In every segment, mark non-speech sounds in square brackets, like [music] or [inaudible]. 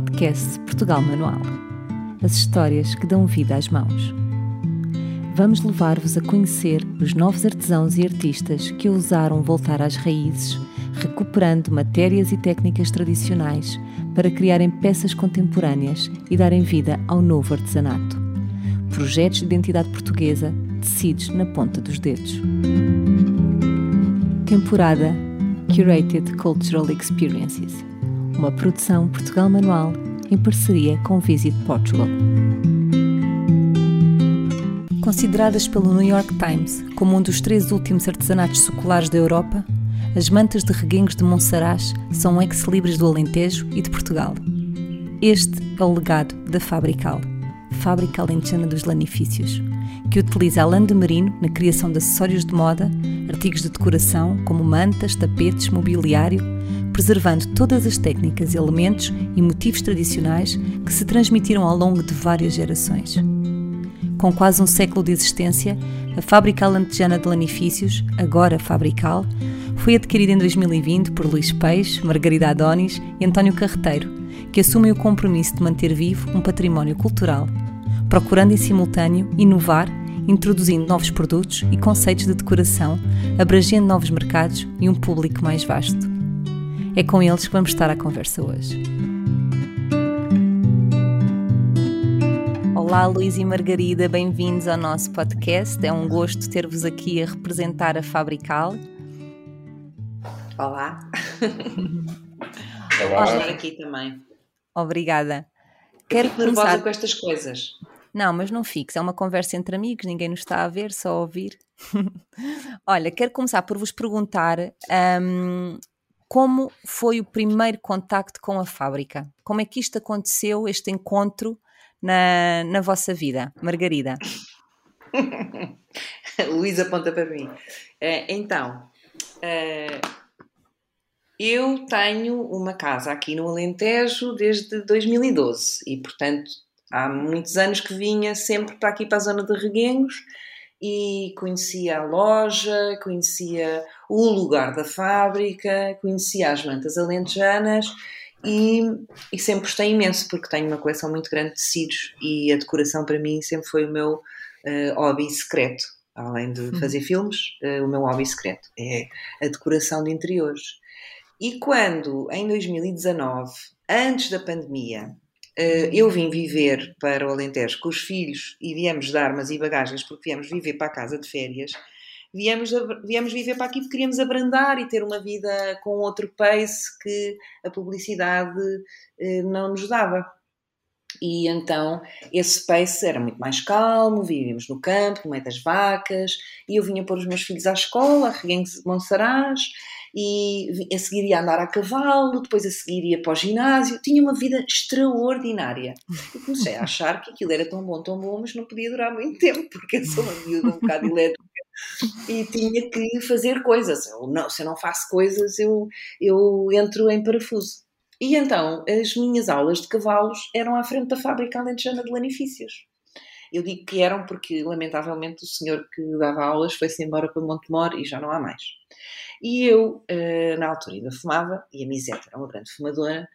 podcast Portugal Manual. As histórias que dão vida às mãos. Vamos levar-vos a conhecer os novos artesãos e artistas que ousaram voltar às raízes, recuperando matérias e técnicas tradicionais para criarem peças contemporâneas e darem vida ao novo artesanato. Projetos de identidade portuguesa tecidos na ponta dos dedos. Temporada Curated Cultural Experiences uma produção Portugal Manual em parceria com Visit Portugal. Consideradas pelo New York Times como um dos três últimos artesanatos seculares da Europa, as mantas de reguengos de Monsaraz são ex-libris do Alentejo e de Portugal. Este é o legado da Fabrical, fábrica alentejana dos lanifícios, que utiliza a lã de merino na criação de acessórios de moda, artigos de decoração como mantas, tapetes, mobiliário, preservando todas as técnicas, elementos e motivos tradicionais que se transmitiram ao longo de várias gerações. Com quase um século de existência, a Fábrica Alentejana de Lanifícios, agora Fabrical, foi adquirida em 2020 por Luís Peixe, Margarida Adonis e António Carreteiro, que assumem o compromisso de manter vivo um património cultural, procurando em simultâneo inovar, introduzindo novos produtos e conceitos de decoração, abrangendo novos mercados e um público mais vasto. É com eles que vamos estar à conversa hoje. Olá, Luís e Margarida, bem-vindos ao nosso podcast. É um gosto ter-vos aqui a representar a Fabrical. Olá. Olá. estar aqui também. Obrigada. Quero fico começar... nervosa com estas coisas. Não, mas não fixe. É uma conversa entre amigos, ninguém nos está a ver, só a ouvir. [laughs] Olha, quero começar por vos perguntar um, como foi o primeiro contacto com a fábrica? Como é que isto aconteceu, este encontro na, na vossa vida, Margarida? [laughs] Luísa aponta para mim. Uh, então, uh, eu tenho uma casa aqui no Alentejo desde 2012 e, portanto, há muitos anos que vinha sempre para aqui para a zona de Reguengos e conhecia a loja, conhecia o lugar da fábrica, conhecia as mantas alentejanas e, e, sempre gostei imenso porque tenho uma coleção muito grande de tecidos e a decoração para mim sempre foi o meu uh, hobby secreto. Além de uhum. fazer filmes, uh, o meu hobby secreto é a decoração de interiores. E quando, em 2019, antes da pandemia, eh, eu vim viver para o Alentejo com os filhos e viemos de armas e bagagens porque viemos viver para a casa de férias. Viemos, viemos viver para aqui porque queríamos abrandar e ter uma vida com outro pace que a publicidade eh, não nos dava. E então esse pace era muito mais calmo, vivíamos no campo, no meio das vacas, e eu vinha pôr os meus filhos à escola, a Monsaraz, e a seguir ia andar a cavalo, depois a seguir ia para o ginásio, tinha uma vida extraordinária. Comecei a achar que aquilo era tão bom, tão bom, mas não podia durar muito tempo, porque eu sou uma miúda um bocado elétrica e tinha que fazer coisas. Eu não, se eu não faço coisas, eu, eu entro em parafuso. E então, as minhas aulas de cavalos eram à frente da fábrica alentejana de lanifícios. Eu digo que eram porque, lamentavelmente, o senhor que dava aulas foi-se embora para Montemor e já não há mais. E eu, uh, na altura, ainda fumava, e a Miseta era uma grande fumadora,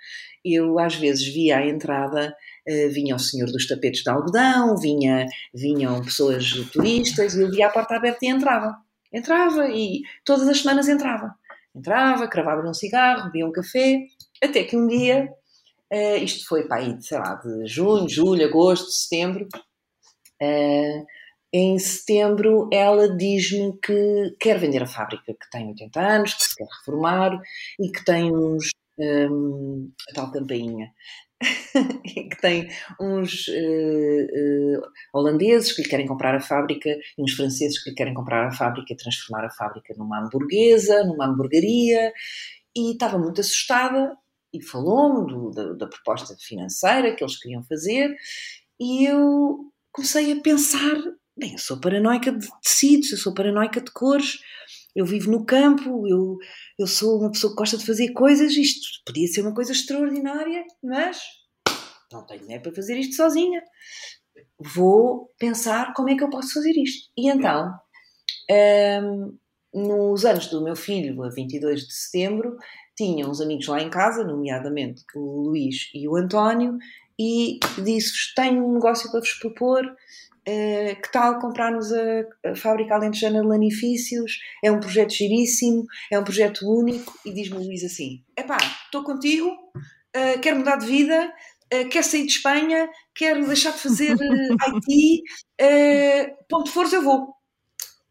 eu às vezes via à entrada, uh, vinha o senhor dos tapetes de algodão, vinha, vinham pessoas turistas, e eu via a porta aberta e entrava. Entrava e todas as semanas entrava. Entrava, cravava um cigarro, bebia um café, até que um dia, uh, isto foi para aí, sei lá, de junho, julho, agosto, setembro, uh, em setembro ela diz-me que quer vender a fábrica, que tem 80 anos, que se quer reformar e que tem uns. Um, a tal campainha. [laughs] que tem uns uh, uh, holandeses que lhe querem comprar a fábrica e uns franceses que lhe querem comprar a fábrica e transformar a fábrica numa hamburguesa, numa hamburgueria. E estava muito assustada e falou-me da, da proposta financeira que eles queriam fazer. E eu comecei a pensar Bem, eu sou paranoica de tecidos, eu sou paranoica de cores, eu vivo no campo, eu, eu sou uma pessoa que gosta de fazer coisas, isto podia ser uma coisa extraordinária, mas não tenho dinheiro para fazer isto sozinha. Vou pensar como é que eu posso fazer isto. E então, um, nos anos do meu filho, a 22 de setembro, tinha uns amigos lá em casa, nomeadamente o Luís e o António, e disse-vos: Tenho um negócio para vos propor. Uh, que tal comprarmos a, a fábrica alentejana de lanifícios? É um projeto giríssimo, é um projeto único. E diz-me o Luís assim: Epá, estou contigo, uh, quero mudar de vida, uh, quero sair de Espanha, quero deixar de fazer IT, ponto de força, eu vou.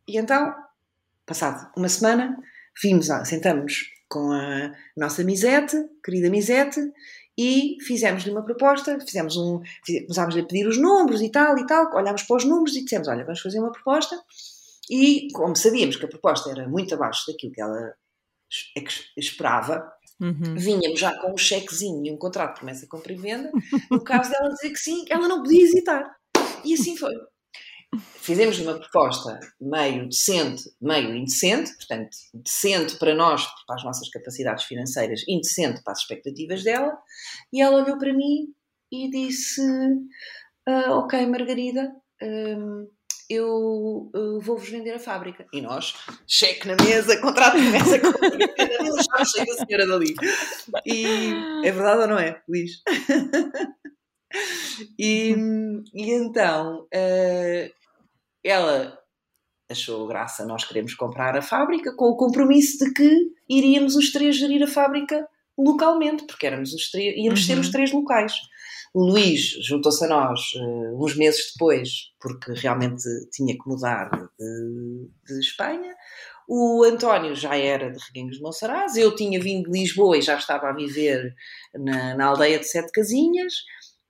E então, passado uma semana, vimos, sentamos com a nossa Misete, querida Misete, e fizemos-lhe uma proposta, fizemos um, começámos a pedir os números e tal e tal, olhámos para os números e dissemos, olha, vamos fazer uma proposta, e como sabíamos que a proposta era muito abaixo daquilo que ela é esperava, uhum. vínhamos já com um chequezinho e um contrato de promessa compra e venda, no caso dela dizer que sim, ela não podia hesitar. E assim foi fizemos uma proposta meio decente, meio indecente, portanto, decente para nós, para as nossas capacidades financeiras, indecente para as expectativas dela, e ela olhou para mim e disse: ah, Ok, Margarida. Um, eu, eu vou-vos vender a fábrica. E nós, cheque na mesa, contrato de mesa, já chega a senhora dali. E é verdade ou não é, Luís? [laughs] e, e então, uh, ela achou graça nós queremos comprar a fábrica com o compromisso de que iríamos os três gerir a fábrica localmente, porque éramos os três, íamos uhum. ser os três locais. O Luís juntou-se a nós uh, uns meses depois, porque realmente tinha que mudar de, de, Espanha. O António já era de Reguengos de Monsaraz, eu tinha vindo de Lisboa e já estava a viver na, na aldeia de Sete Casinhas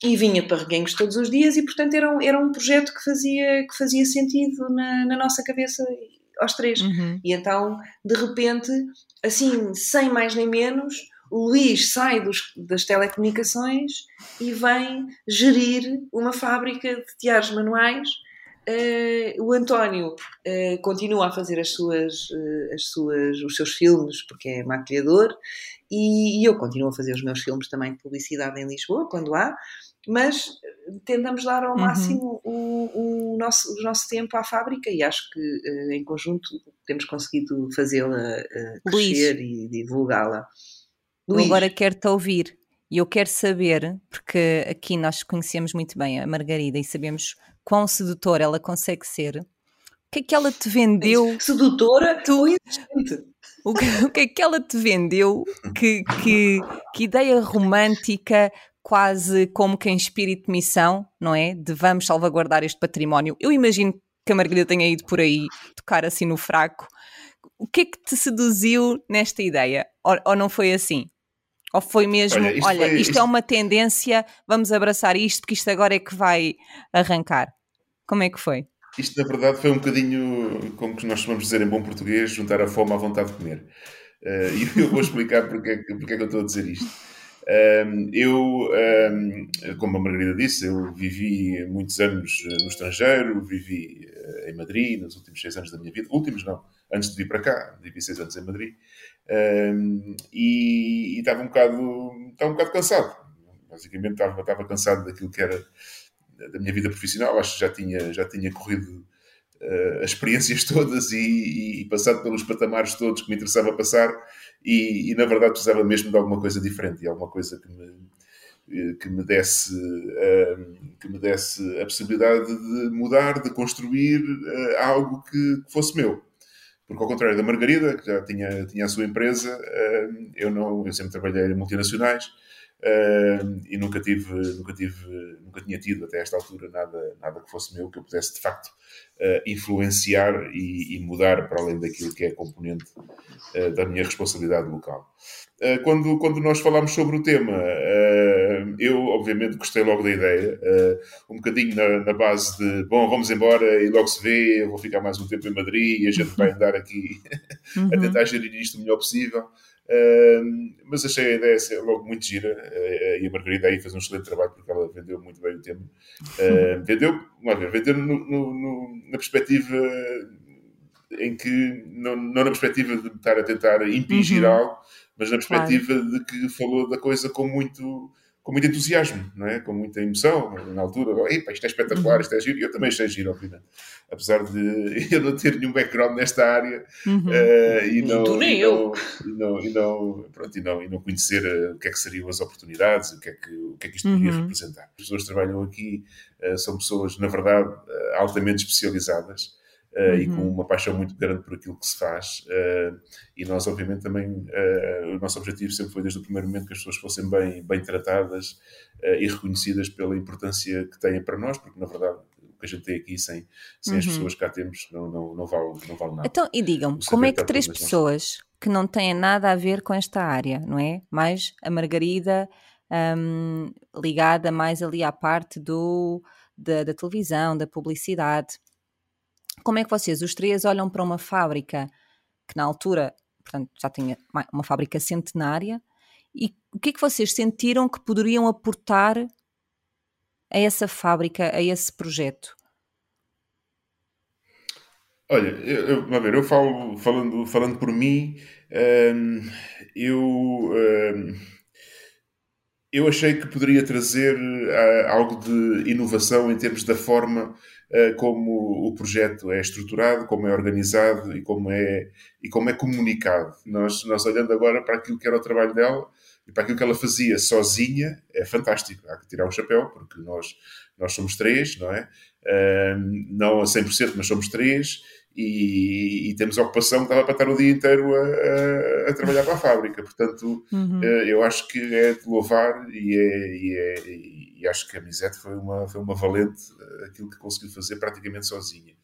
e vinha para Reguengos todos os dias e portanto era um, era um projeto que fazia, que fazia sentido na, na nossa cabeça aos três. Uhum. E então, de repente, assim, sem mais nem menos, o Luís sai dos, das telecomunicações e vem gerir uma fábrica de tiares manuais. Uh, o António uh, continua a fazer as suas, uh, as suas, os seus filmes porque é maquilhador e, e eu continuo a fazer os meus filmes também de publicidade em Lisboa, quando há mas tentamos dar ao uhum. máximo o, o, nosso, o nosso tempo à fábrica e acho que uh, em conjunto temos conseguido fazê-la uh, crescer Luís, e divulgá-la. Eu agora quero-te ouvir e eu quero saber, porque aqui nós conhecemos muito bem a Margarida e sabemos quão sedutora ela consegue ser. O que é que ela te vendeu? [laughs] Sedutora tu, o que, o que é que ela te vendeu? Que, que, que ideia romântica, quase como que em espírito de missão, não é? De vamos salvaguardar este património. Eu imagino que a Margarida tenha ido por aí tocar assim no fraco. O que é que te seduziu nesta ideia? Ou, ou não foi assim? Ou foi mesmo, olha, isto, olha, foi, isto, isto é uma tendência, vamos abraçar isto, porque isto agora é que vai arrancar. Como é que foi? Isto, na verdade, foi um bocadinho, como que nós vamos dizer em bom português, juntar a fome à vontade de comer. Uh, e [laughs] eu vou explicar porque, é porque é que eu estou a dizer isto. Eu, como a Margarida disse, eu vivi muitos anos no estrangeiro, vivi uh, em Madrid nos últimos seis anos da minha vida. Últimos não, antes de vir para cá, vivi seis anos em Madrid. E, e estava um bocado, estava um bocado cansado. Basicamente estava, estava cansado daquilo que era da minha vida profissional. Acho que já tinha, já tinha corrido uh, as experiências [laughs] todas e, e, passado pelos patamares todos que me interessava passar e, e, na verdade precisava mesmo de alguma coisa diferente e alguma coisa que me eh, que me desse uh, que me desse a possibilidade de mudar, de construir uh, algo que, que, fosse meu. Porque ao contrário da Margarida, que já tinha, tinha a sua empresa, uh, eu não, eu sempre trabalhei em multinacionais e nunca tive, nunca tive, nunca tinha tido até esta altura nada, nada que fosse meu que eu pudesse de facto uh, influenciar e, e, mudar para além daquilo que é componente uh, da minha responsabilidade local. Uh, quando, quando nós falámos sobre o tema, eu obviamente gostei logo da ideia, um bocadinho na, na, base de bom, vamos embora e logo se vê, eu vou ficar mais um tempo em Madrid e a gente vai andar aqui [laughs] a uhum. tentar gerir isto o melhor possível. Uh, mas achei a ideia logo muito gira uh, e a Margarida aí fez um excelente trabalho porque ela vendeu muito bem o tema. Uh, [laughs] vendeu, ver, vendeu no, no, no, na perspectiva em que, não, não, na perspectiva de estar a tentar impingir uhum. algo, mas na perspectiva claro. de que falou da coisa com muito com muito entusiasmo, não é? com muita emoção, na altura, Epa, isto é espetacular, uhum. isto é giro, eu também achei giro, obviamente, apesar de [laughs] eu não ter nenhum background nesta área uhum. uh, e, não, tu nem e, eu. Não, e, não, e, não, pronto, e, não, e não conhecer uh, o que é que seriam as oportunidades, o que é que, o que, é que isto poderia uhum. representar. As pessoas que trabalham aqui uh, são pessoas, na verdade, altamente especializadas, Uh, uhum. e com uhum. uma paixão muito grande por aquilo que se faz. Uh, e nós, obviamente, também, uh, o nosso objetivo sempre foi, desde o primeiro momento, que as pessoas fossem bem, bem tratadas e reconhecidas pela importância que têm para nós, porque, na verdade, o que a gente tem aqui, sem, sem uhum. as pessoas que cá temos, não, não, não, vale, não vale nada. Então, e digam como é que três pessoas que não têm nada a ver com esta área, não é? Mais a Margarida, um, ligada mais ali à parte do, da, da televisão, da publicidade como é que vocês, os três, olham para uma fábrica que na altura, portanto, já tinha uma fábrica centenária, e o que é que vocês sentiram que poderiam aportar a essa fábrica, a esse projeto? Olha, eu, eu, ver, eu falo, falando, falando por mim, hum, eu, hum, eu achei que poderia trazer uh, algo de inovação em termos da forma como o projeto é estruturado, como é organizado e como é, e como é comunicado. Nós, nós olhando agora para aquilo que era o trabalho dela e para aquilo que ela fazia sozinha, é fantástico. Há que tirar o chapéu, porque nós, nós somos três, não é? Não a 100%, mas somos três e, e, temos a ocupação que dava para estar o dia inteiro a, a, a trabalhar para a fábrica. Portanto, uhum. Eh, eu acho que é de louvar e, é, e, é, e acho que a Misete foi uma, foi uma valente eh, aquilo que conseguiu fazer praticamente sozinha.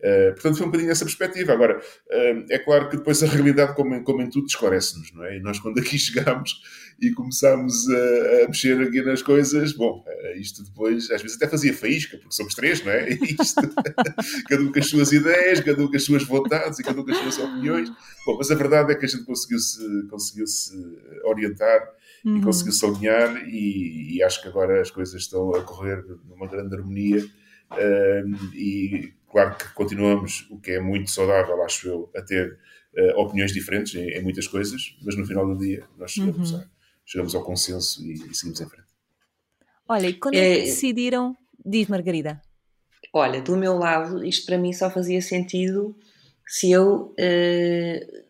Uh, portanto, foi um bocadinho essa perspectiva. Agora, uh, é claro que depois a realidade, como como em tudo, esclarece-nos, não é? E nós, quando aqui [laughs] chegámos e começámos a, a mexer aqui nas coisas, bom, isto depois, às vezes até fazia faísca, porque somos três, não é? [laughs] Isto, [laughs] cada um com as suas ideias, cada um com as suas vontades e cada um com as suas opiniões. Bom, mas a verdade é que a gente conseguiu-se conseguiu -se orientar uhum. e conseguiu se alinhar e, e, acho que agora as coisas estão a correr numa grande harmonia e claro que continuamos, o que é muito saudável, acho eu, a ter uh, opiniões diferentes em, em, muitas coisas, mas no final do dia nós chegamos, uhum. a, chegamos ao consenso e, e, seguimos em frente. Olha, e quando é, é que decidiram, diz Margarida? Olha, do meu lado, isto para mim só fazia sentido se eu uh,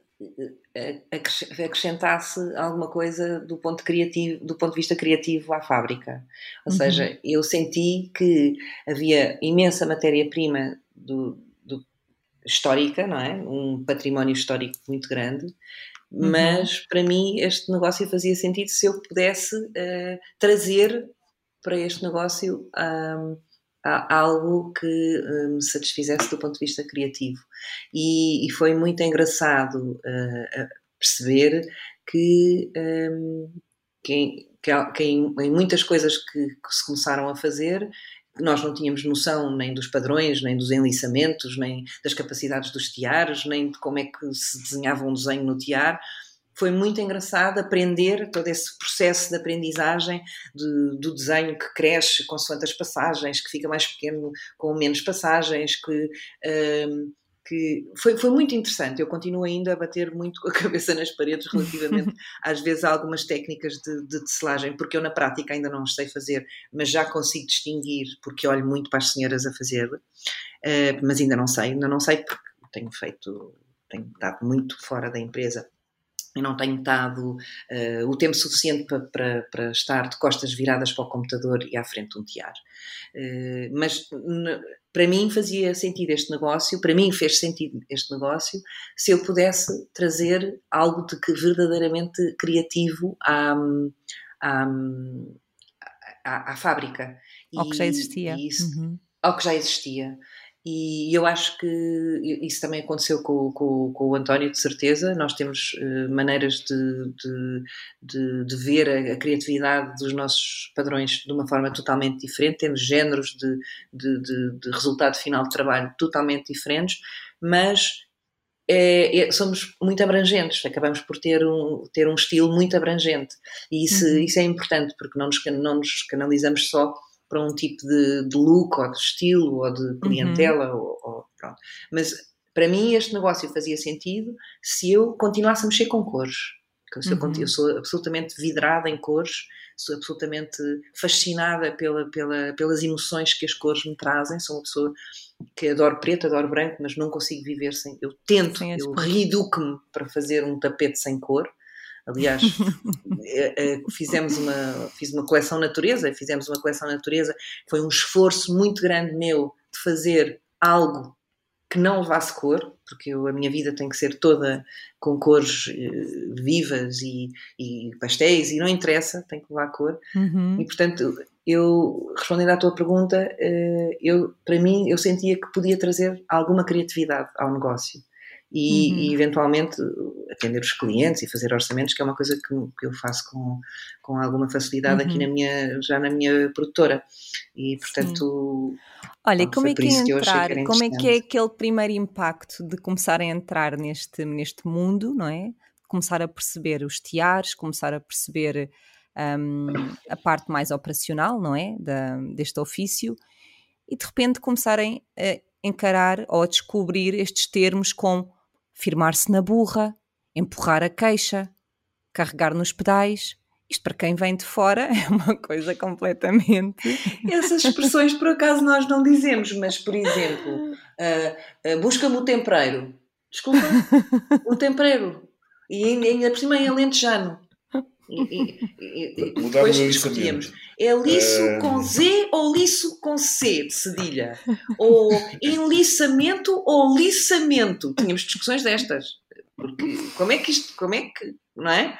acrescentasse alguma coisa do ponto, criativo, do ponto de vista criativo à fábrica. Ou uhum. seja, eu senti que havia imensa matéria-prima do, do, histórica, não é? Um património histórico muito grande, uhum. mas para mim este negócio fazia sentido se eu pudesse uh, trazer para este negócio um, algo que eh, me satisfizesse do ponto de vista criativo. E, e foi muito engraçado uh, perceber que, um, que, que, que em, em, muitas coisas que, que, se começaram a fazer, nós não tínhamos noção nem dos padrões, nem dos enliçamentos, nem das capacidades dos tiares, nem de como é que se desenhava um desenho no tiar foi muito engraçado aprender todo esse processo de aprendizagem de, do desenho que cresce consoante as passagens, que fica mais pequeno com menos passagens, que, um, que foi, foi muito interessante. Eu continuo ainda a bater muito com a [laughs] cabeça nas paredes relativamente, [laughs] às vezes, a algumas técnicas de, de tecelagem, porque eu na prática ainda não sei fazer, mas já consigo distinguir, porque olho muito para as senhoras a fazer, uh, mas ainda não sei, ainda não sei porque tenho feito, tenho estado muito fora da empresa eu não tenho estado uh, o tempo suficiente para, para, para, estar de costas viradas para o computador e à frente de um tiar. Uh, mas para mim fazia sentido este negócio, para mim fez sentido este negócio, se eu pudesse trazer algo de que verdadeiramente criativo à, à, à, à fábrica. Ao que já existia. Isso, uhum. Ao que já existia. E eu acho que isso também aconteceu com, com, com o António, de certeza. Nós temos uh, maneiras de, de, de, de ver a, a, criatividade dos nossos padrões de uma forma totalmente diferente. Temos géneros de, de resultado final de trabalho totalmente diferentes, mas é, é, somos muito abrangentes, acabamos por ter um, ter um estilo muito abrangente. E isso, uhum. isso é importante, porque não nos, não nos canalizamos só para um tipo de, de look ou de estilo ou de clientela. Uhum. Ou, ou, pronto. Mas para mim este negócio fazia sentido se eu continuasse a mexer com cores. Eu sou, uhum. eu sou absolutamente vidrada em cores, sou absolutamente fascinada pela, pela, pelas emoções que as cores me trazem. Sou uma pessoa que adoro preto, adoro branco, mas não consigo viver sem. Eu tento, eu reeduco-me para fazer um tapete sem cor. Aliás, [laughs] eh, eh, fizemos uma, fiz uma coleção natureza, fizemos uma coleção natureza. Foi um esforço muito grande meu de fazer algo que não levasse cor, porque eu, a minha vida tem que ser toda com cores uh, vivas e, e, pastéis, e não interessa, tem que levar cor. Uhum. E portanto, eu, respondendo à tua pergunta, eu, para mim, eu sentia que podia trazer alguma criatividade ao negócio. E, uhum. e, eventualmente atender os clientes e fazer orçamentos, que é uma coisa que, que eu faço com, com alguma facilidade uhum. aqui na minha, já na minha produtora. E portanto. Sim Olha, como é que é entrar? Que como é que é aquele primeiro impacto de começar a entrar neste, neste mundo, não é? Começar a perceber os tiares, começar a perceber um, a parte mais operacional, não é? Da, deste ofício e de repente começarem a encarar ou a descobrir estes termos como firmar-se na burra, empurrar a queixa, carregar nos pedais, isto para quem vem de fora [laughs] é uma coisa completamente. [laughs] Essas expressões por acaso nós não dizemos, mas por exemplo, uh, uh, busca-me o tempereiro. Desculpa, [laughs] o tempereiro. E ainda por cima em alentejano. E, e, e, depois discutíamos. É liço uh... com Z ou liço com C de cedilha? Ou enliçamento ou liçamento? Tínhamos discussões destas. Porque como é que isto, como é que, não é?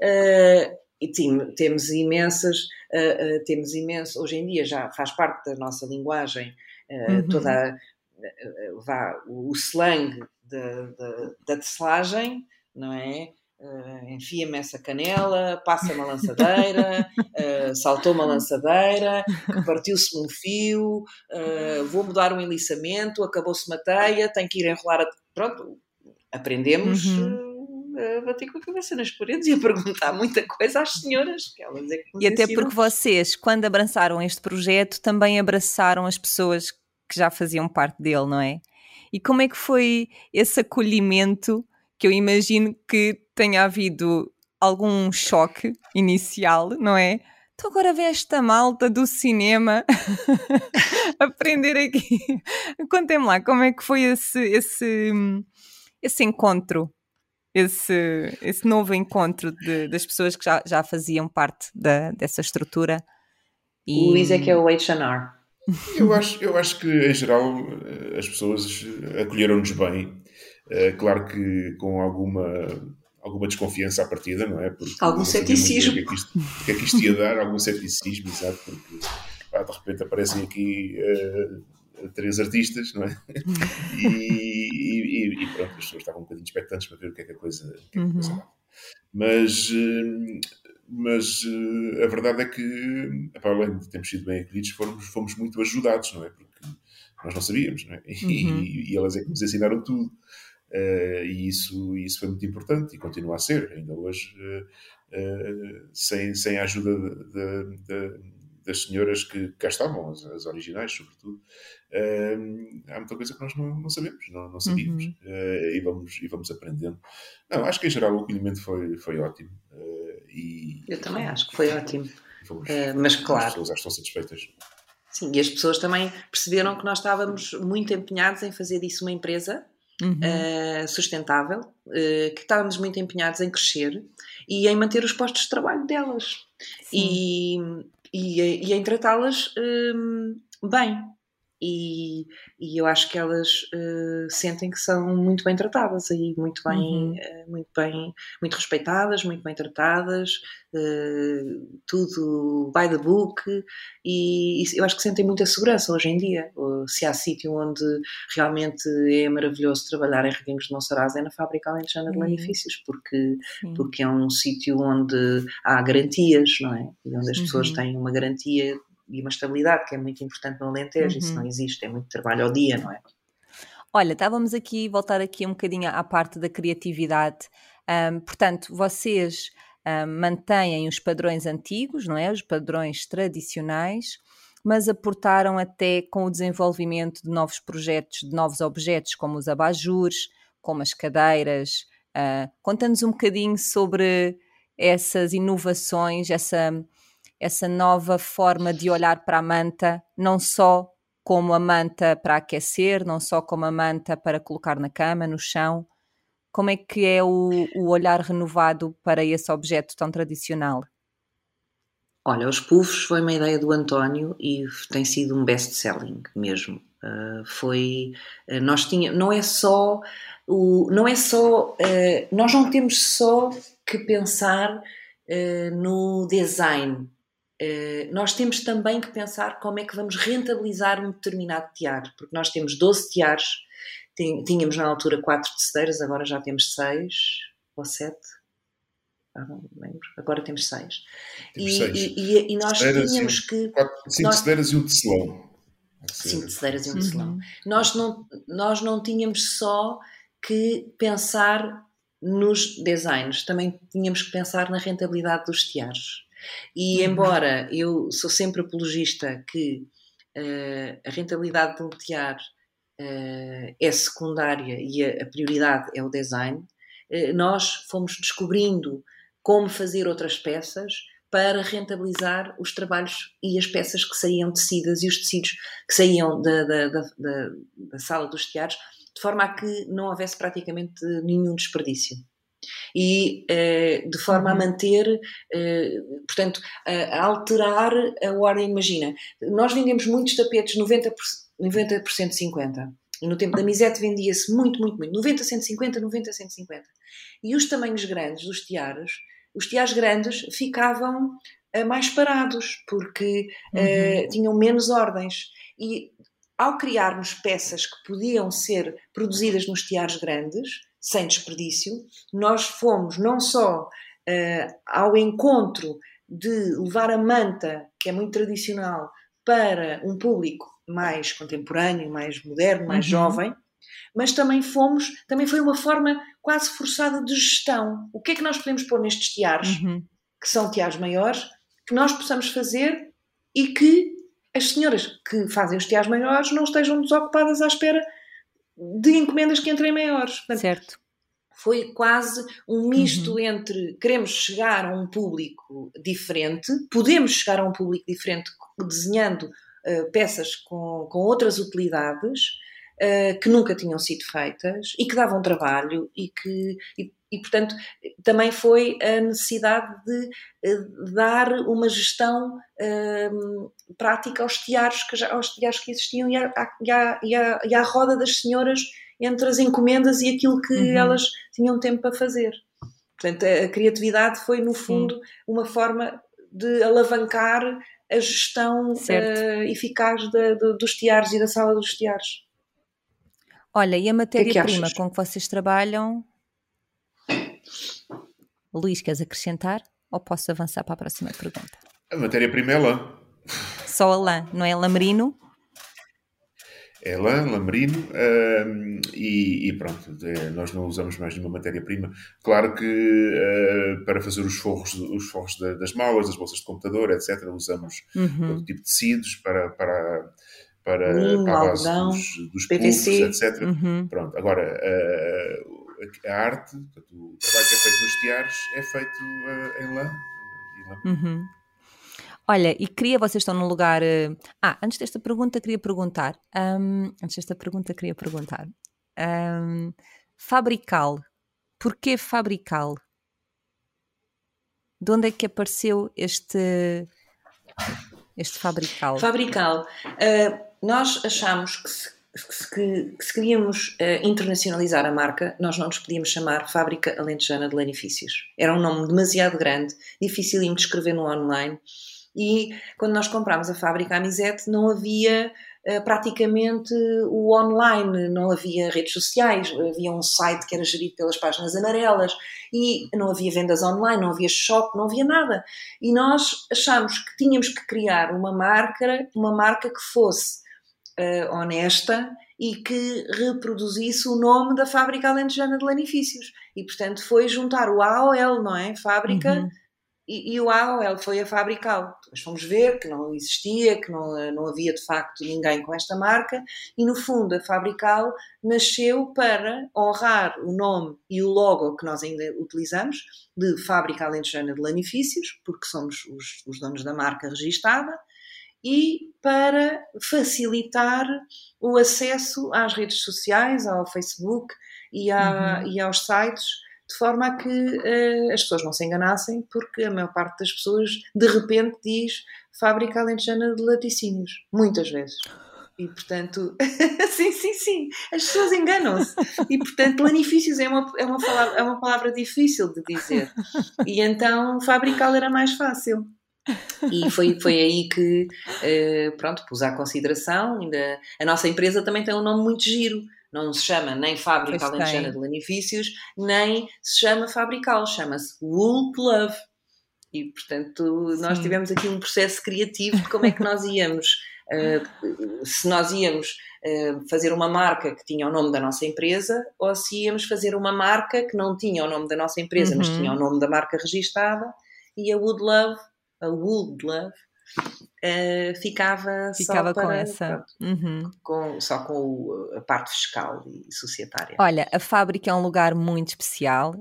Uh, e temos imensas, uh, uh, temos imenso, hoje em dia já faz parte da nossa linguagem uh, uhum. toda vá, o, slang da tecelagem, não é? Uh, enfia-me essa canela, passa uma lançadeira, [laughs] uh, saltou uma lançadeira, partiu-se um fio, uh, vou mudar um enliçamento, acabou-se uma teia, tenho que ir enrolar a... Pronto, aprendemos uhum a bater com a cabeça nas paredes e a perguntar muita coisa às senhoras, que elas é que E até ensinam. porque vocês, quando abraçaram este projeto, também abraçaram as pessoas que já faziam parte dele, não é? E como é que foi esse acolhimento que eu imagino que tenha havido algum choque inicial, não é? Então agora vem esta malta do cinema [laughs] aprender aqui. Contem-me lá, como é que foi esse, esse, esse encontro esse, esse novo encontro de, das pessoas que já, já faziam parte da, dessa estrutura. E... O Luís é que é o H&R. Eu acho, eu acho que, em geral, as pessoas acolheram-nos bem. É, claro que com alguma, alguma desconfiança à partida, não é? Porque algum ceticismo. O que, é que, isto, que é que isto ia dar? Algum ceticismo, exato, porque pá, de repente aparecem aqui uh, três artistas, não é? [laughs] e, e, e, pronto, as pessoas estavam um bocadinho expectantes para ver o que é que a coisa, que é que a coisa uhum. Mas, eh, mas eh, a verdade é que, para além de termos sido bem acolhidos, fomos, fomos muito ajudados, não é? Porque nós não sabíamos, não é? E, uhum. e elas é que nos ensinaram tudo. Uh, e isso, isso foi muito importante e continua a ser, ainda hoje, uh, uh, sem, sem a ajuda de, de, das senhoras que cá estavam, as, as originais, sobretudo, há muita coisa que nós não, não sabemos, não, não sabíamos, uhum. uh, e, vamos, e vamos aprendendo. Não, acho que em geral o acolhimento foi, foi ótimo. E, Eu também acho que foi ótimo. Fomos, mas claro. As pessoas estão satisfeitas. Sim, e as pessoas também perceberam que nós estávamos muito empenhados em fazer disso uma empresa Uhum. Uh, sustentável, uh, que estávamos muito empenhados em crescer e em manter os postos de trabalho delas. E, e, e em tratá-las hum, bem. E, e, eu acho que elas uh, sentem que são muito bem tratadas aí, muito bem, uhum. uh, muito bem, muito respeitadas, muito bem tratadas, uh, tudo by the book e, e, eu acho que sentem muita segurança hoje em dia. se há sítio onde realmente é maravilhoso trabalhar em Reguengos de Monsaraz é na fábrica alentejana de lanifícios, uhum. porque, porque é um sítio onde há garantias, não é? E onde as pessoas uhum. têm uma garantia e uma estabilidade que é muito importante no Alentejo, uhum. isso não existe, é muito trabalho ao dia, não é? Olha, estávamos aqui, voltar aqui um bocadinho à parte da criatividade. Um, portanto, vocês um, mantêm os padrões antigos, não é? Os padrões tradicionais, mas aportaram até com o desenvolvimento de novos projetos, de novos objetos, como os abajures, como as cadeiras Uh, Conta-nos um bocadinho sobre essas inovações, essa, essa nova forma de olhar para a manta, não só como a manta para aquecer, não só como a manta para colocar na cama, no chão. Como é que é o, o olhar renovado para esse objeto tão tradicional? Olha, os puffs foi uma ideia do António e tem sido um best-selling mesmo. Uh, foi, uh, nós tinha, não é só o, não é só, uh, nós não temos só que pensar no design. Nós temos também que pensar como é que vamos rentabilizar um determinado tiar, porque nós temos 12 tiares, tínhamos na altura 4 tecedeiras, agora já temos 6 ou 7 ah, não lembro, agora temos seis. Temos e, seis. E, e, nós tínhamos que. Quatro, cinco nós, cedeiras e um tecelão. Cinco cedeiras e um tecelão. Uhum. Nós, não, nós não tínhamos só que pensar nos designs, também tínhamos que pensar na rentabilidade dos tiares. E uhum. embora eu sou sempre apologista que uh, a rentabilidade de um tiar uh, é secundária e a, a, prioridade é o design, uh, nós fomos descobrindo como fazer outras peças para rentabilizar os trabalhos e as peças que saíam tecidas e os tecidos que saíam da, da, da, da sala dos teatros, de forma a que não houvesse praticamente nenhum desperdício e eh, de forma a uhum. manter, eh, portanto, a, alterar a ordem. Imagina, nós vendemos muitos tapetes 90%, 90 50%. E no tempo da Misete vendia-se muito, muito, muito. 90, 150, 90, 150. E os tamanhos grandes dos tiares os tiares grandes ficavam uh, mais parados, porque uh, tinham menos ordens. E ao criarmos peças que podiam ser produzidas nos tiares grandes, sem desperdício, nós fomos não só uh, ao encontro de levar a manta, que é muito tradicional, para um público mais contemporâneo, mais moderno, mais uhum. jovem, mas também fomos, também foi uma forma quase forçada de gestão. O que é que nós podemos pôr nestes tiares, uhum. que são tiares maiores, que nós possamos fazer e que as senhoras que fazem os tiares maiores não estejam desocupadas à espera de encomendas que entrem maiores. Portanto, certo. Foi quase um misto uhum. entre queremos chegar a um público diferente, podemos chegar a um público diferente desenhando uh, peças com, com outras utilidades, uh, que nunca tinham sido feitas e que davam trabalho e que. E, e, portanto, também foi a necessidade de uh, dar uma gestão uh, prática aos tiares, que já, aos tiares que existiam e à, e, à, e, à, e à roda das senhoras entre as encomendas e aquilo que uhum. elas tinham tempo para fazer. Portanto, a, a criatividade foi, no fundo, Sim. uma forma de alavancar a gestão uh, eficaz dos tiares e da sala dos tiares. Olha, e a matéria-prima que com que vocês trabalham? Luís, queres acrescentar? Ou posso avançar para a próxima pergunta? A matéria-prima é lã. Só a lã, não é lamerino? É lã, lamerino um, e, e, pronto, nós não usamos mais nenhuma matéria-prima. Claro que uh, para fazer os forros, os forros das malas, das bolsas de computador, etc., usamos uhum. todo tipo de tecidos para, para para, Linho, para a base algodão, dos, dos PVC, pulsos, etc. Uhum. Pronto, agora a, a, arte, o trabalho que é feito nos tiares é feito uh, em lã. Uhum. Olha, e queria, vocês estão num lugar. Uh... Ah, antes desta pergunta, queria perguntar. Um, antes desta pergunta, queria perguntar. Um, fabrical. Porquê fabrical? De onde é que apareceu este, este fabrical? Fabrical. Uh, nós achamos que se, que, que se queríamos uh, internacionalizar a marca, nós não nos podíamos chamar Fábrica Alentejana de Lanifícios. Era um nome demasiado grande, difícil de escrever no online. E quando nós comprámos a fábrica Amizete, não havia uh, praticamente o online, não havia redes sociais, havia um site que era gerido pelas páginas amarelas e não havia vendas online, não havia shop, não havia nada. E nós achámos que tínhamos que criar uma marca, uma marca que fosse uh, honesta e que reproduzisse o nome da fábrica alentejana de lanifícios. E, portanto, foi juntar o AOL, não é? Fábrica uhum. e, e o AOL foi a fabricá-lo. Depois fomos ver que não existia, que não, não havia de facto ninguém com esta marca, e no fundo a fabricá-lo nasceu para honrar o nome e o logo que nós ainda utilizamos, de Fábrica Alentejana de Lanifícios, porque somos os, os donos da marca registada, e para facilitar o acesso às redes sociais, ao Facebook e, uhum. e aos sites de forma a que uh, as pessoas não se enganassem, porque a maior parte das pessoas de repente diz fábrica alentejana de laticínios, muitas vezes. E portanto, [laughs] sim, sim, sim, as pessoas enganam-se. E portanto, lanifícios é uma, é, uma palavra, é uma palavra difícil de dizer. E então fabricá-lo era mais fácil. E foi, foi aí que, uh, pronto, pus à consideração. Ainda, a nossa empresa também tem um nome muito giro, não se chama nem Fábrica Alentejana de Lanifícios, nem se chama Fabrical, chama-se Wool Love. E, portanto, nós tivemos aqui um processo criativo de como é que nós íamos, uh, se nós íamos uh, fazer uma marca que tinha o nome da nossa empresa ou se íamos fazer uma marca que não tinha o nome da nossa empresa, uhum. mas tinha o nome da marca registada e a Wood Love, a Love, uh, ficava, ficava só para, com essa. Uhum. Com, só com o, a parte fiscal e societária. Olha, a fábrica é um lugar muito especial,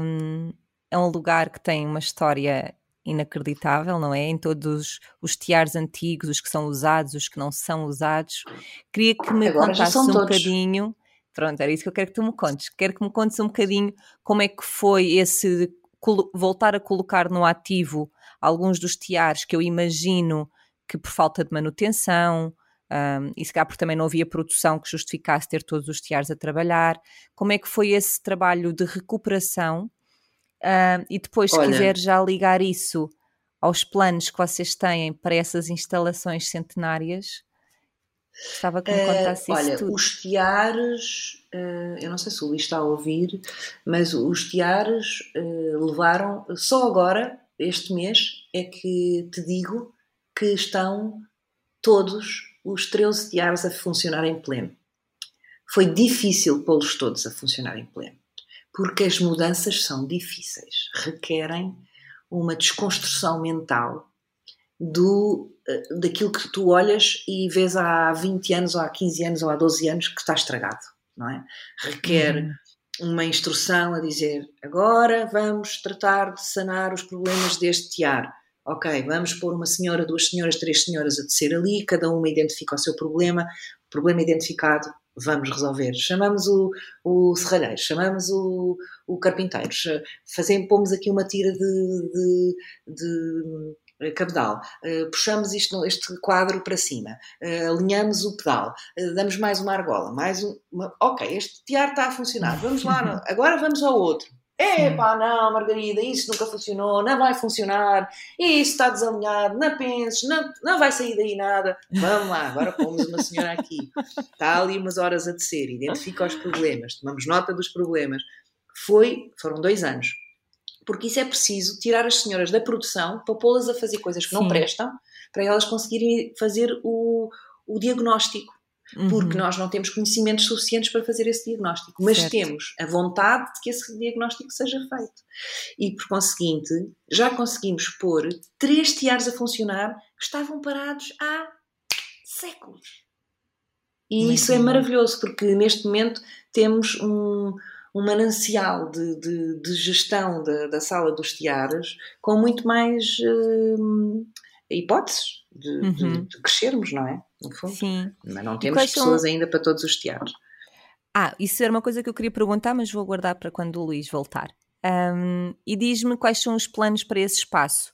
um, é um lugar que tem uma história inacreditável, não é? Em todos os tiares antigos, os que são usados, os que não são usados. Queria que me Agora contasses um todos. bocadinho. Pronto, era isso que eu quero que tu me contes. Quero que me contes um bocadinho como é que foi esse voltar a colocar no ativo alguns dos tiares que eu imagino que por falta de manutenção, um, e se calhar porque também não havia produção que justificasse ter todos os tiares a trabalhar, como é que foi esse trabalho de recuperação? Um, e depois, Olha, se quiser já ligar isso aos planos que vocês têm para essas instalações centenárias, Gostava que me eh, contasse uh, olha, tudo. os tiares, uh, eu não sei se o Luís está a ouvir, mas os tiares uh, levaram, só agora, este mês, é que te digo que estão todos os 13 tiares a funcionar em pleno. Foi difícil pô-los todos a funcionar em pleno, porque as mudanças são difíceis, requerem uma desconstrução mental do, eh, daquilo que tu olhas e vês há 20 anos, ou há 15 anos, ou há 12 anos que está estragado, não é? Requer uhum. Uma instrução a dizer agora vamos tratar de sanar os problemas deste tiar. Ok, vamos pôr uma senhora, duas senhoras, três senhoras a descer ali, cada uma identifica o seu problema, problema identificado, vamos resolver. Chamamos o, o serralheiro, chamamos o, o carpinteiro, fazemos, pomos aqui uma tira de, de, de cabedal, uh, puxamos isto, este quadro para cima, uh, alinhamos o pedal, damos mais uma argola, mais um, uma, ok, este tear está a funcionar, vamos lá, [laughs] agora vamos ao outro. É pá, não, Margarida, isso nunca funcionou, não vai funcionar, isso está desalinhado, não penses, não, não vai sair daí nada. Vamos lá, agora pomos uma senhora aqui, está ali umas horas a descer, identifica os problemas, tomamos nota dos problemas. Foi, foram dois anos porque isso é preciso tirar as senhoras da produção para pô-las a fazer coisas que Sim. não prestam, para elas conseguirem fazer o, o diagnóstico. Uhum. Porque nós não temos conhecimentos suficientes para fazer esse diagnóstico, mas certo. temos a vontade de que esse diagnóstico seja feito. E por conseguinte, já conseguimos pôr três tiares a funcionar que estavam parados há séculos. E Muito isso é bom. é maravilhoso, porque neste momento temos um, um manancial de, de, de gestão da, da, sala dos tiares com muito mais uh, hipóteses de, uhum. de, de, crescermos, não é? No fundo. Sim. Mas não temos pessoas são... ainda para todos os tiares. Ah, isso era uma coisa que eu queria perguntar, mas vou aguardar para quando o Luís voltar. Um, e diz-me quais são os planos para esse espaço.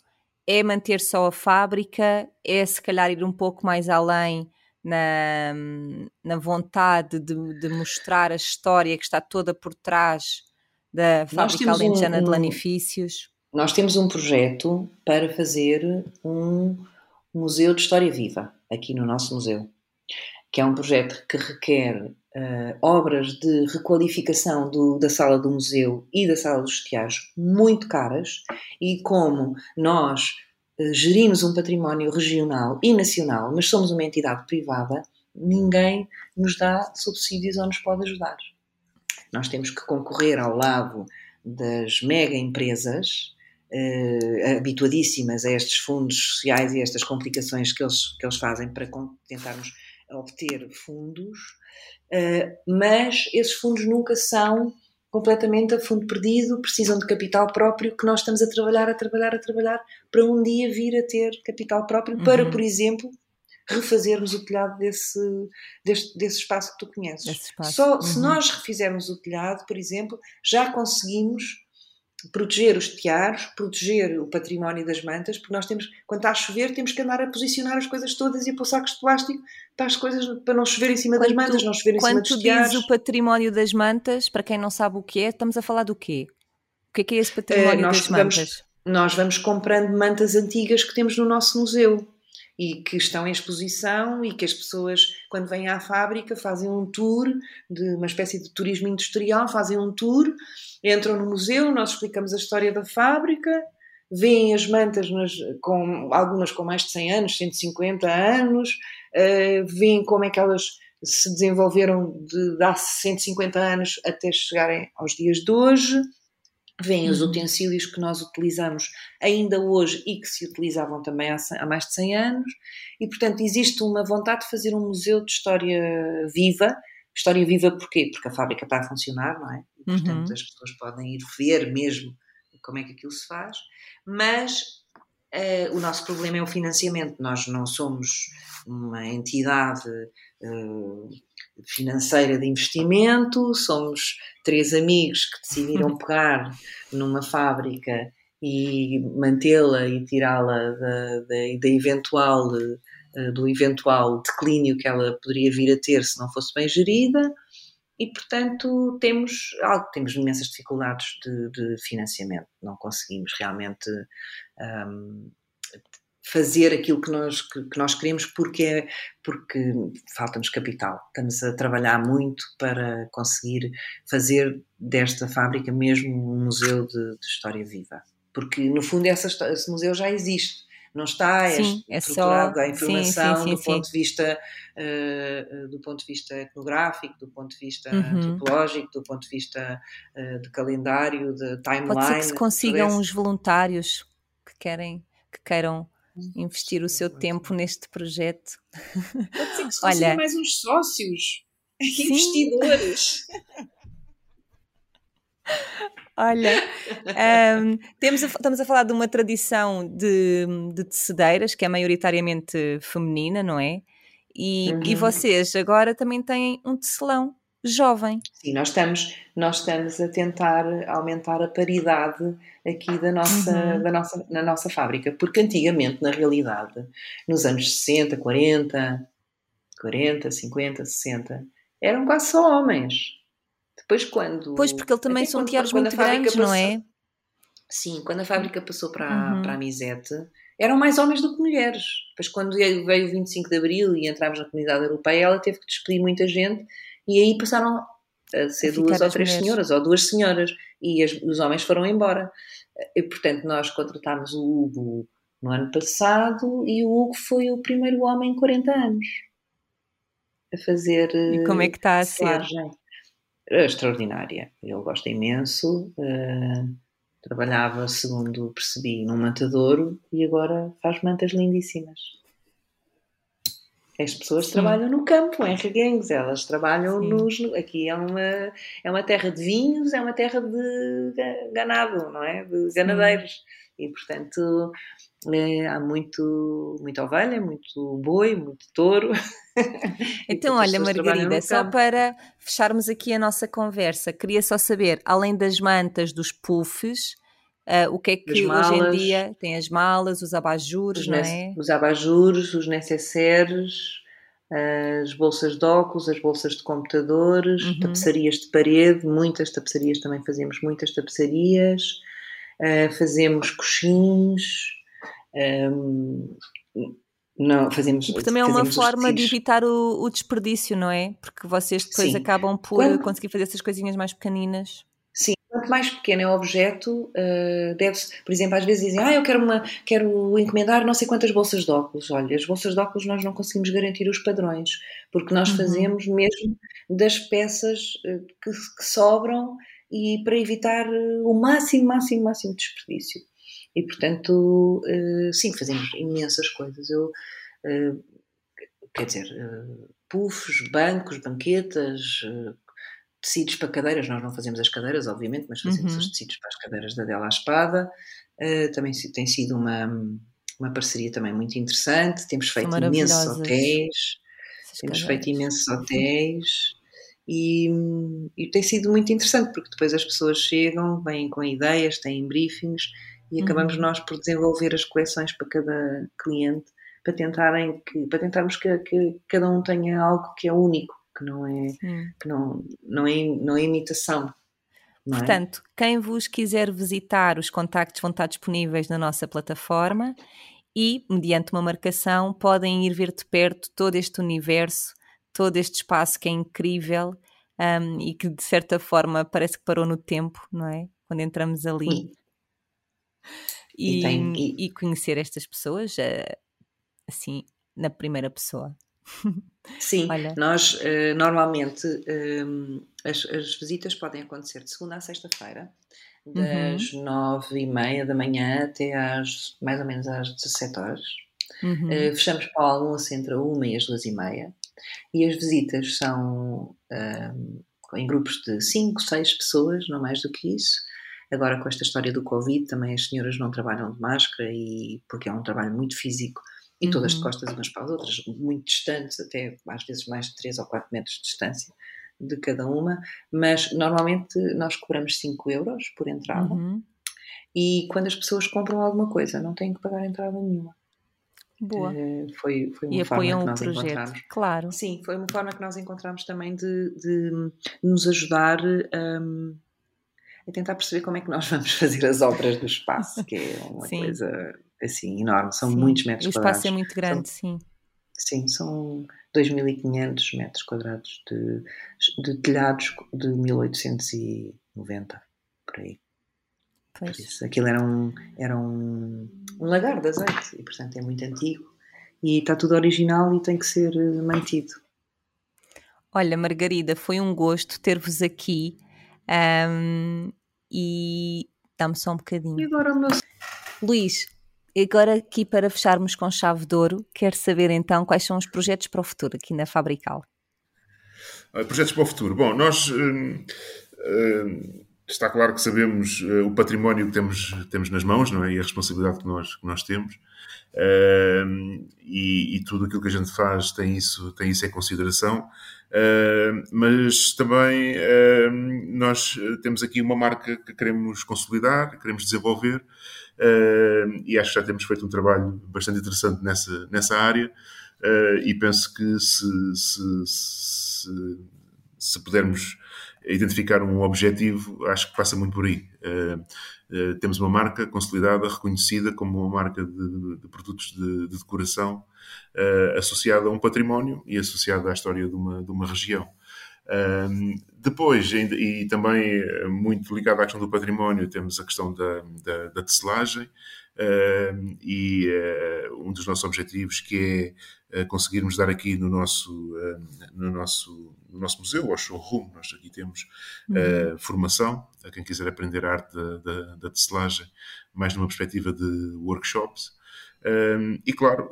É manter só a fábrica? É se calhar ir um pouco mais além na, na vontade de, de, mostrar a história que está toda por trás da fábrica alentejana um, de lanifícios? Nós temos um projeto para fazer um museu de história viva aqui no nosso museu, que é um projeto que requer uh, obras de requalificação do, da sala do museu e da sala dos teatros muito caras e como nós gerimos um património regional e nacional, mas somos uma entidade privada, ninguém nos dá subsídios ou nos pode ajudar. Nós temos que concorrer ao lado das mega empresas uh, habituadíssimas a estes fundos sociais e estas complicações que eles, que eles fazem para tentarmos obter fundos, uh, mas esses fundos nunca são completamente a fundo perdido, precisam de capital próprio que nós estamos a trabalhar, a trabalhar, a trabalhar para um dia vir a ter capital próprio uhum. para, por exemplo, refazermos o telhado desse, desse, desse espaço que tu conheces. Só uhum. se nós refizermos o telhado, por exemplo, já conseguimos proteger os tearos, proteger o património das mantas, porque nós temos, quando está a chover, temos que andar a posicionar as coisas todas e a pôr sacos de plástico para as coisas, para não chover em cima quando das mantas, tu, não chover em cima dos tearos. Quando tu dizes o património das mantas, para quem não sabe o que é, estamos a falar do quê? O que é que é esse património uh, das vamos, mantas? Nós vamos comprando mantas antigas que temos no nosso museu e que estão em exposição e que as pessoas, quando vêm à fábrica, fazem um tour, de uma espécie de turismo industrial, fazem um tour, entram no museu, nós explicamos a história da fábrica, veem as mantas, nas, com, algumas com mais de 100 anos, 150 anos, uh, veem como é que elas se desenvolveram de, de há 150 anos até chegarem aos dias de hoje, vêm os uhum. utensílios que nós utilizamos ainda hoje e que se utilizavam também há, há, mais de 100 anos, e portanto existe uma vontade de fazer um museu de história viva. História viva porquê? Porque a fábrica está a funcionar, não é? E, portanto uhum. as pessoas podem ir ver mesmo como é que aquilo se faz, mas uh, o nosso problema é o financiamento. Nós não somos uma entidade uh, financeira de investimento, somos três amigos que decidiram pegar numa fábrica e mantê-la e tirá-la da, da, da, eventual eh, do eventual declínio que ela poderia vir a ter se não fosse bem gerida. E portanto temos temos imensas dificuldades de, de financiamento. Não conseguimos realmente um, fazer aquilo que nós, que, que nós queremos porque, é, porque falta-nos capital. Estamos a trabalhar muito para conseguir fazer desta fábrica mesmo um museu de, de história viva. Porque, no fundo, essa, esse museu já existe. Não está, sim, é, é estruturado só... a informação sim, sim, do, ponto De vista, uh, do ponto de vista etnográfico, do ponto de vista uhum. antropológico, do ponto de vista uh, de calendário, de timeline. Pode ser que se consigam uns voluntários que querem que queiram investir o seu tempo neste projeto. Pode ser que se [laughs] Olha, mais uns sócios, [laughs] investidores. Olha, um, temos a, estamos a falar de uma tradição de, de tecedeiras que é maioritariamente feminina, não é? E, uhum. e vocês agora também têm um tecelão jovem. Sim, nós estamos, nós estamos a tentar aumentar a paridade aqui da nossa, uhum. da nossa, na nossa fábrica, porque antigamente, na realidade, nos anos 60, 40, 40, 50, 60, eram quase só homens. Depois quando... Pois, porque ele também são teatros muito grandes, passou, não é? Sim, quando a fábrica passou para, uhum. para a Misete, eram mais homens do que mulheres. Depois quando veio o 25 de Abril e entramos na comunidade europeia, ela teve que despedir muita gente e aí passaram a ser duas ou três mulheres. senhoras, ou duas senhoras, e as, os homens foram embora. E, portanto, nós contratámos o Hugo no ano passado e o Hugo foi o primeiro homem em 40 anos a fazer. E como é que está a ser? É extraordinária. Ele gosta imenso. Uh, trabalhava, segundo percebi, num mantadouro e agora faz mantas lindíssimas. As pessoas Sim. trabalham no campo, em Reguengos, elas trabalham Sim. nos. Aqui é uma, é uma terra de vinhos, é uma terra de ganado, não é? De ganadeiros. E, portanto, é, há muito, muita ovelha, muito boi, muito touro. [laughs] Então, olha, Margarida, só para fecharmos aqui a nossa conversa, queria só saber, além das mantas, dos puffs, uh, o que é que hoje em dia tem as malas, os abajures, os não é? Os abajures, os necessaires, as bolsas de óculos, as bolsas de computadores, uhum. tapeçarias de parede, muitas tapeçarias também fazemos muitas tapeçarias, uh, fazemos coxins, um, não, fazemos. Porque também é uma forma de evitar o, o, desperdício, não é? Porque vocês depois Sim. acabam por Quando... conseguir fazer essas coisinhas mais pequeninas. Quanto mais pequeno é o objeto, uh, deve-se, por exemplo, às vezes dizem, ah, eu quero, uma, quero encomendar não sei quantas bolsas de óculos. Olha, as bolsas de óculos nós não conseguimos garantir os padrões, porque nós uhum. fazemos mesmo das peças uh, que, que sobram e para evitar uh, o máximo, máximo, máximo desperdício. E, portanto, sim, fazemos imensas coisas. Eu, quer dizer, puffs, bancos, banquetas, tecidos para cadeiras. Nós não fazemos as cadeiras, obviamente, mas fazemos uhum. os tecidos para as cadeiras da Dela à Espada. também tem sido uma, uma parceria também muito interessante. Temos feito imensos hotéis. Temos feito imensos hotéis. E, e, tem sido muito interessante porque depois as pessoas chegam, vêm com ideias, têm briefings e acabamos uhum. nós por desenvolver as coleções para cada cliente para tentarem que, para tentarmos que, que, cada um tenha algo que é único, que não é, que não, não é, não é imitação. Não é? Portanto, quem vos quiser visitar, os contactos vão estar disponíveis na nossa plataforma e, mediante uma marcação, podem ir ver de perto todo este universo todo este espaço que é incrível um, e que de certa forma parece que parou no tempo, não é? Quando entramos ali. E, e, tem, e... e conhecer estas pessoas uh, assim na primeira pessoa. Sim, Olha. nós uh, normalmente um, as, as, visitas podem acontecer de segunda a sexta-feira, das uhum. nove e meia da manhã até às mais ou menos às 17 horas. Uhum. Uh, fechamos para o almoço entre a uma e as duas e meia. E as visitas são um, em grupos de 5, 6 pessoas, não mais do que isso. Agora, com esta história do Covid, também as senhoras não trabalham de máscara e porque é um trabalho muito físico e todas de uhum. costas umas para as outras, muito distantes, até às vezes mais de 3 ou 4 metros de distância de cada uma, mas normalmente nós cobramos 5 euros por entrada uhum. e quando as pessoas compram alguma coisa não têm que pagar entrada nenhuma. Boa. Uh, foi, foi uma e forma que nós projeto, encontramos. Claro. Sim, foi uma forma que nós encontramos também de, de nos ajudar um, a tentar perceber como é que nós [laughs] vamos fazer as obras do espaço, que é uma sim. coisa assim enorme, são sim. muitos metros quadrados. O espaço é muito grande, são, sim. Sim, são 2.500 metros quadrados de, de telhados de 1890, por aí. Pois. Por isso, aquilo era um, era um, um lagar de azeite e, portanto, é muito antigo e está tudo original e tem que ser eh, mantido. Olha, Margarida, foi um gosto ter-vos aqui um, e dá-me só um bocadinho. E agora o meu... Luís, agora aqui para fecharmos com chave de ouro, quero saber então quais são os projetos para o futuro aqui na Fabrical. Projetos para o futuro. Bom, nós. Hum, hum, está claro que sabemos uh, o património que temos, temos nas mãos não é? e a responsabilidade que nós, que nós temos. Uh, e, e, tudo aquilo que a gente faz tem isso, tem isso em consideração. Mas também nós temos aqui uma marca que queremos consolidar, queremos desenvolver, e acho que já temos feito um trabalho bastante interessante nessa, nessa área. e penso que se, se, se, se pudermos identificar um objetivo, acho que passa muito por aí. Uh, uh, temos uma marca consolidada, reconhecida como uma marca de, de produtos de, de decoração, uh, associada a um património e associada à história de uma, de uma região. Depois, e também muito ligado à questão do património, temos a questão da, da, da tecelagem, Uh, e uh, um dos nossos objetivos que é uh, conseguirmos dar aqui no nosso, no nosso, no nosso museu, ao showroom, nós aqui temos uhum. formação a quem quiser aprender a arte da, da, da tecelagem, mais numa perspectiva de workshops. E claro,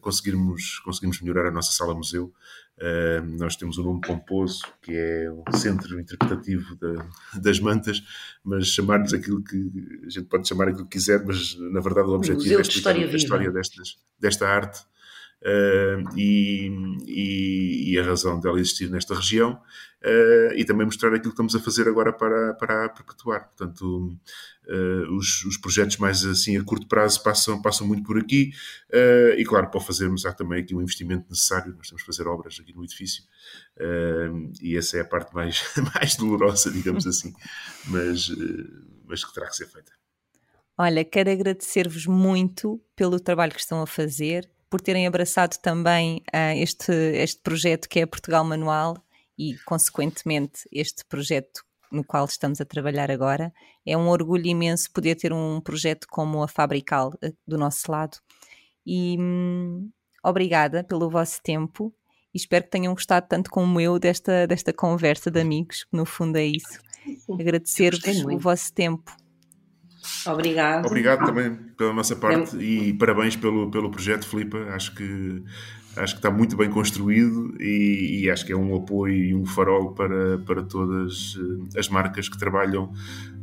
conseguirmos, conseguirmos melhorar a nossa sala-museu Uh, nós temos um nome pomposo, que é o Centro Interpretativo da, das Mantas, mas chamar-lhes aquilo que a gente pode chamar aquilo que quiser, mas na verdade o objetivo é explicar a história destas, desta arte uh, e, e, e, a razão dela existir nesta região uh, e também mostrar aquilo que estamos a fazer agora para, para perpetuar. Portanto, uh, os, os, projetos mais assim a curto prazo passam, passam muito por aqui e claro, para fazermos há também aqui um investimento necessário, nós temos que fazer obras aqui no edifício e essa é a parte mais, [laughs] mais dolorosa, digamos assim, mas, mas que terá que ser feita. Olha, quero agradecer-vos muito pelo trabalho que estão a fazer por terem abraçado também uh, este, este projeto que é Portugal Manual e, consequentemente, este projeto no qual estamos a trabalhar agora. É um orgulho imenso poder ter um projeto como a Fabrical uh, do nosso lado. E hum, obrigada pelo vosso tempo e espero que tenham gostado tanto como eu desta, desta conversa de amigos, que no fundo é isso. Agradecer-vos o vosso tempo. Obrigado. Obrigado também pela nossa parte e parabéns pelo, pelo projeto, Filipe. Acho que acho que está muito bem construído e, e, acho que é um apoio e um farol para, para todas eh, as marcas que trabalham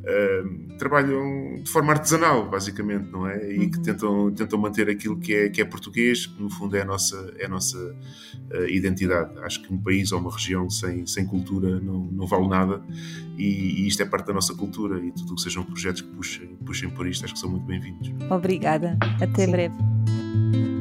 uh, trabalham de forma artesanal, basicamente, não é? E uhum. que tentam, tentam manter aquilo que é, que é português, que no fundo é a nossa, é a nossa uh, identidade. Acho que um país ou uma região sem, sem cultura não, não vale nada e, e isto é parte da nossa cultura e tudo o que sejam projetos que puxem, puxem por isto, acho que são muito bem-vindos. Obrigada. Até Sim. breve.